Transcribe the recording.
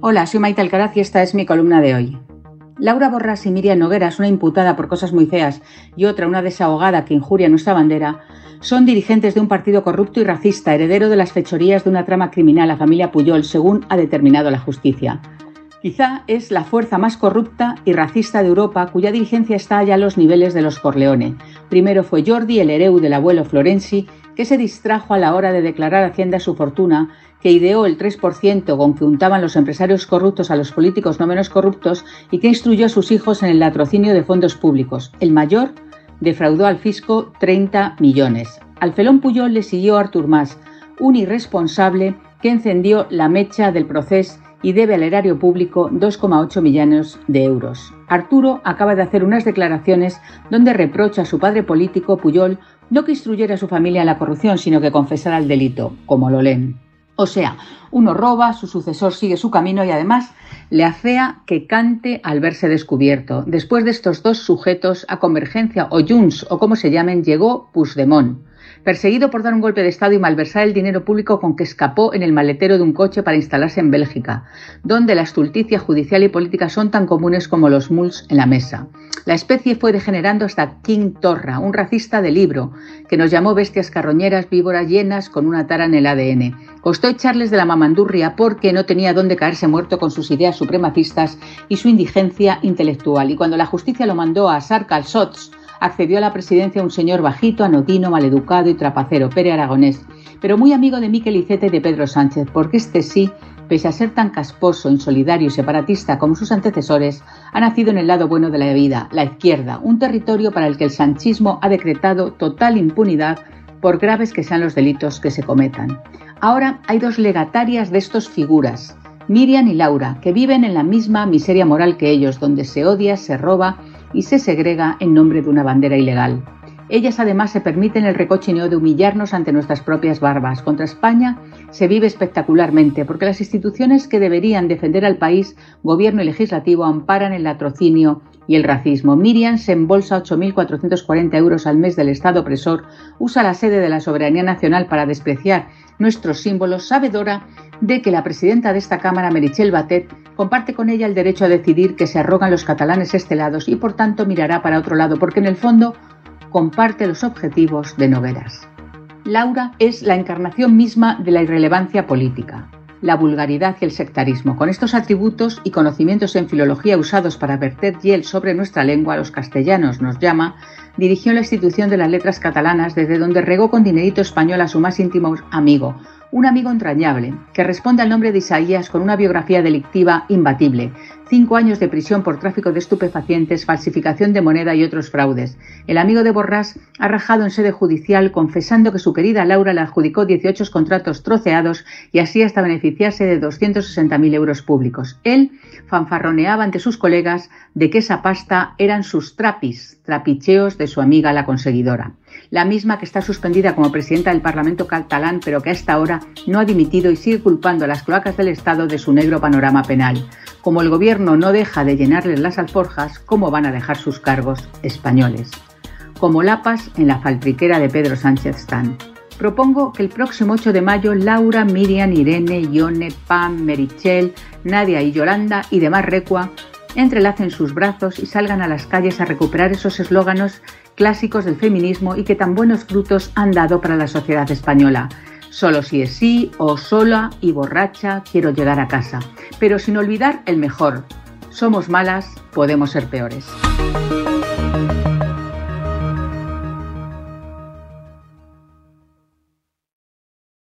Hola, soy Maite Alcaraz y esta es mi columna de hoy. Laura Borras y Miriam Nogueras, una imputada por cosas muy feas y otra una desahogada que injuria nuestra bandera, son dirigentes de un partido corrupto y racista, heredero de las fechorías de una trama criminal, la familia Puyol, según ha determinado la justicia. Quizá es la fuerza más corrupta y racista de Europa cuya dirigencia está ya a los niveles de los Corleone. Primero fue Jordi, el hereu del abuelo Florenzi, que se distrajo a la hora de declarar Hacienda su fortuna, que ideó el 3% con que untaban los empresarios corruptos a los políticos no menos corruptos y que instruyó a sus hijos en el latrocinio de fondos públicos. El mayor defraudó al fisco 30 millones. Al felón Puyol le siguió Artur Mas, un irresponsable que encendió la mecha del proceso y debe al erario público 2,8 millones de euros. Arturo acaba de hacer unas declaraciones donde reprocha a su padre político, Puyol, no que instruyera a su familia en la corrupción, sino que confesara el delito, como lo leen. O sea, uno roba, su sucesor sigue su camino y además le afea que cante al verse descubierto. Después de estos dos sujetos, a Convergencia o Junts o como se llamen, llegó Puigdemont perseguido por dar un golpe de Estado y malversar el dinero público con que escapó en el maletero de un coche para instalarse en Bélgica, donde la estulticia judicial y política son tan comunes como los muls en la mesa. La especie fue degenerando hasta King Torra, un racista de libro, que nos llamó bestias carroñeras, víboras llenas con una tara en el ADN. Costó echarles de la mamandurria porque no tenía dónde caerse muerto con sus ideas supremacistas y su indigencia intelectual. Y cuando la justicia lo mandó a Sark al Sots, accedió a la presidencia un señor bajito, anodino, maleducado y trapacero, Pere Aragonés, pero muy amigo de Miquel Iceta y de Pedro Sánchez, porque este sí, pese a ser tan casposo, insolidario y separatista como sus antecesores, ha nacido en el lado bueno de la vida, la izquierda, un territorio para el que el sanchismo ha decretado total impunidad por graves que sean los delitos que se cometan. Ahora hay dos legatarias de estos figuras, Miriam y Laura, que viven en la misma miseria moral que ellos, donde se odia, se roba y se segrega en nombre de una bandera ilegal. Ellas además se permiten el recochineo de humillarnos ante nuestras propias barbas. Contra España se vive espectacularmente porque las instituciones que deberían defender al país, gobierno y legislativo, amparan el latrocinio y el racismo. Miriam se embolsa 8.440 euros al mes del Estado opresor, usa la sede de la soberanía nacional para despreciar nuestros símbolos, sabedora de que la presidenta de esta Cámara, Merichel Batet, comparte con ella el derecho a decidir que se arrogan los catalanes estelados y por tanto mirará para otro lado, porque en el fondo comparte los objetivos de Nogueras. Laura es la encarnación misma de la irrelevancia política, la vulgaridad y el sectarismo. Con estos atributos y conocimientos en filología usados para verter hiel sobre nuestra lengua, los castellanos nos llama, dirigió la institución de las letras catalanas desde donde regó con dinerito español a su más íntimo amigo, un amigo entrañable, que responde al nombre de Isaías con una biografía delictiva imbatible, cinco años de prisión por tráfico de estupefacientes, falsificación de moneda y otros fraudes. El amigo de Borrás ha rajado en sede judicial confesando que su querida Laura le adjudicó 18 contratos troceados y así hasta beneficiarse de 260.000 euros públicos. Él fanfarroneaba ante sus colegas de que esa pasta eran sus trapis, trapicheos de su amiga la conseguidora la misma que está suspendida como presidenta del Parlamento catalán, pero que hasta ahora no ha dimitido y sigue culpando a las cloacas del Estado de su negro panorama penal. Como el gobierno no deja de llenarles las alforjas, ¿cómo van a dejar sus cargos españoles? Como lapas en la faltriquera de Pedro Sánchez Stan. Propongo que el próximo 8 de mayo Laura, Miriam, Irene, Ione, Pam, Merichel, Nadia y Yolanda y demás recua entrelacen sus brazos y salgan a las calles a recuperar esos eslóganos clásicos del feminismo y que tan buenos frutos han dado para la sociedad española. Solo si es sí o sola y borracha quiero llegar a casa. Pero sin olvidar el mejor. Somos malas, podemos ser peores.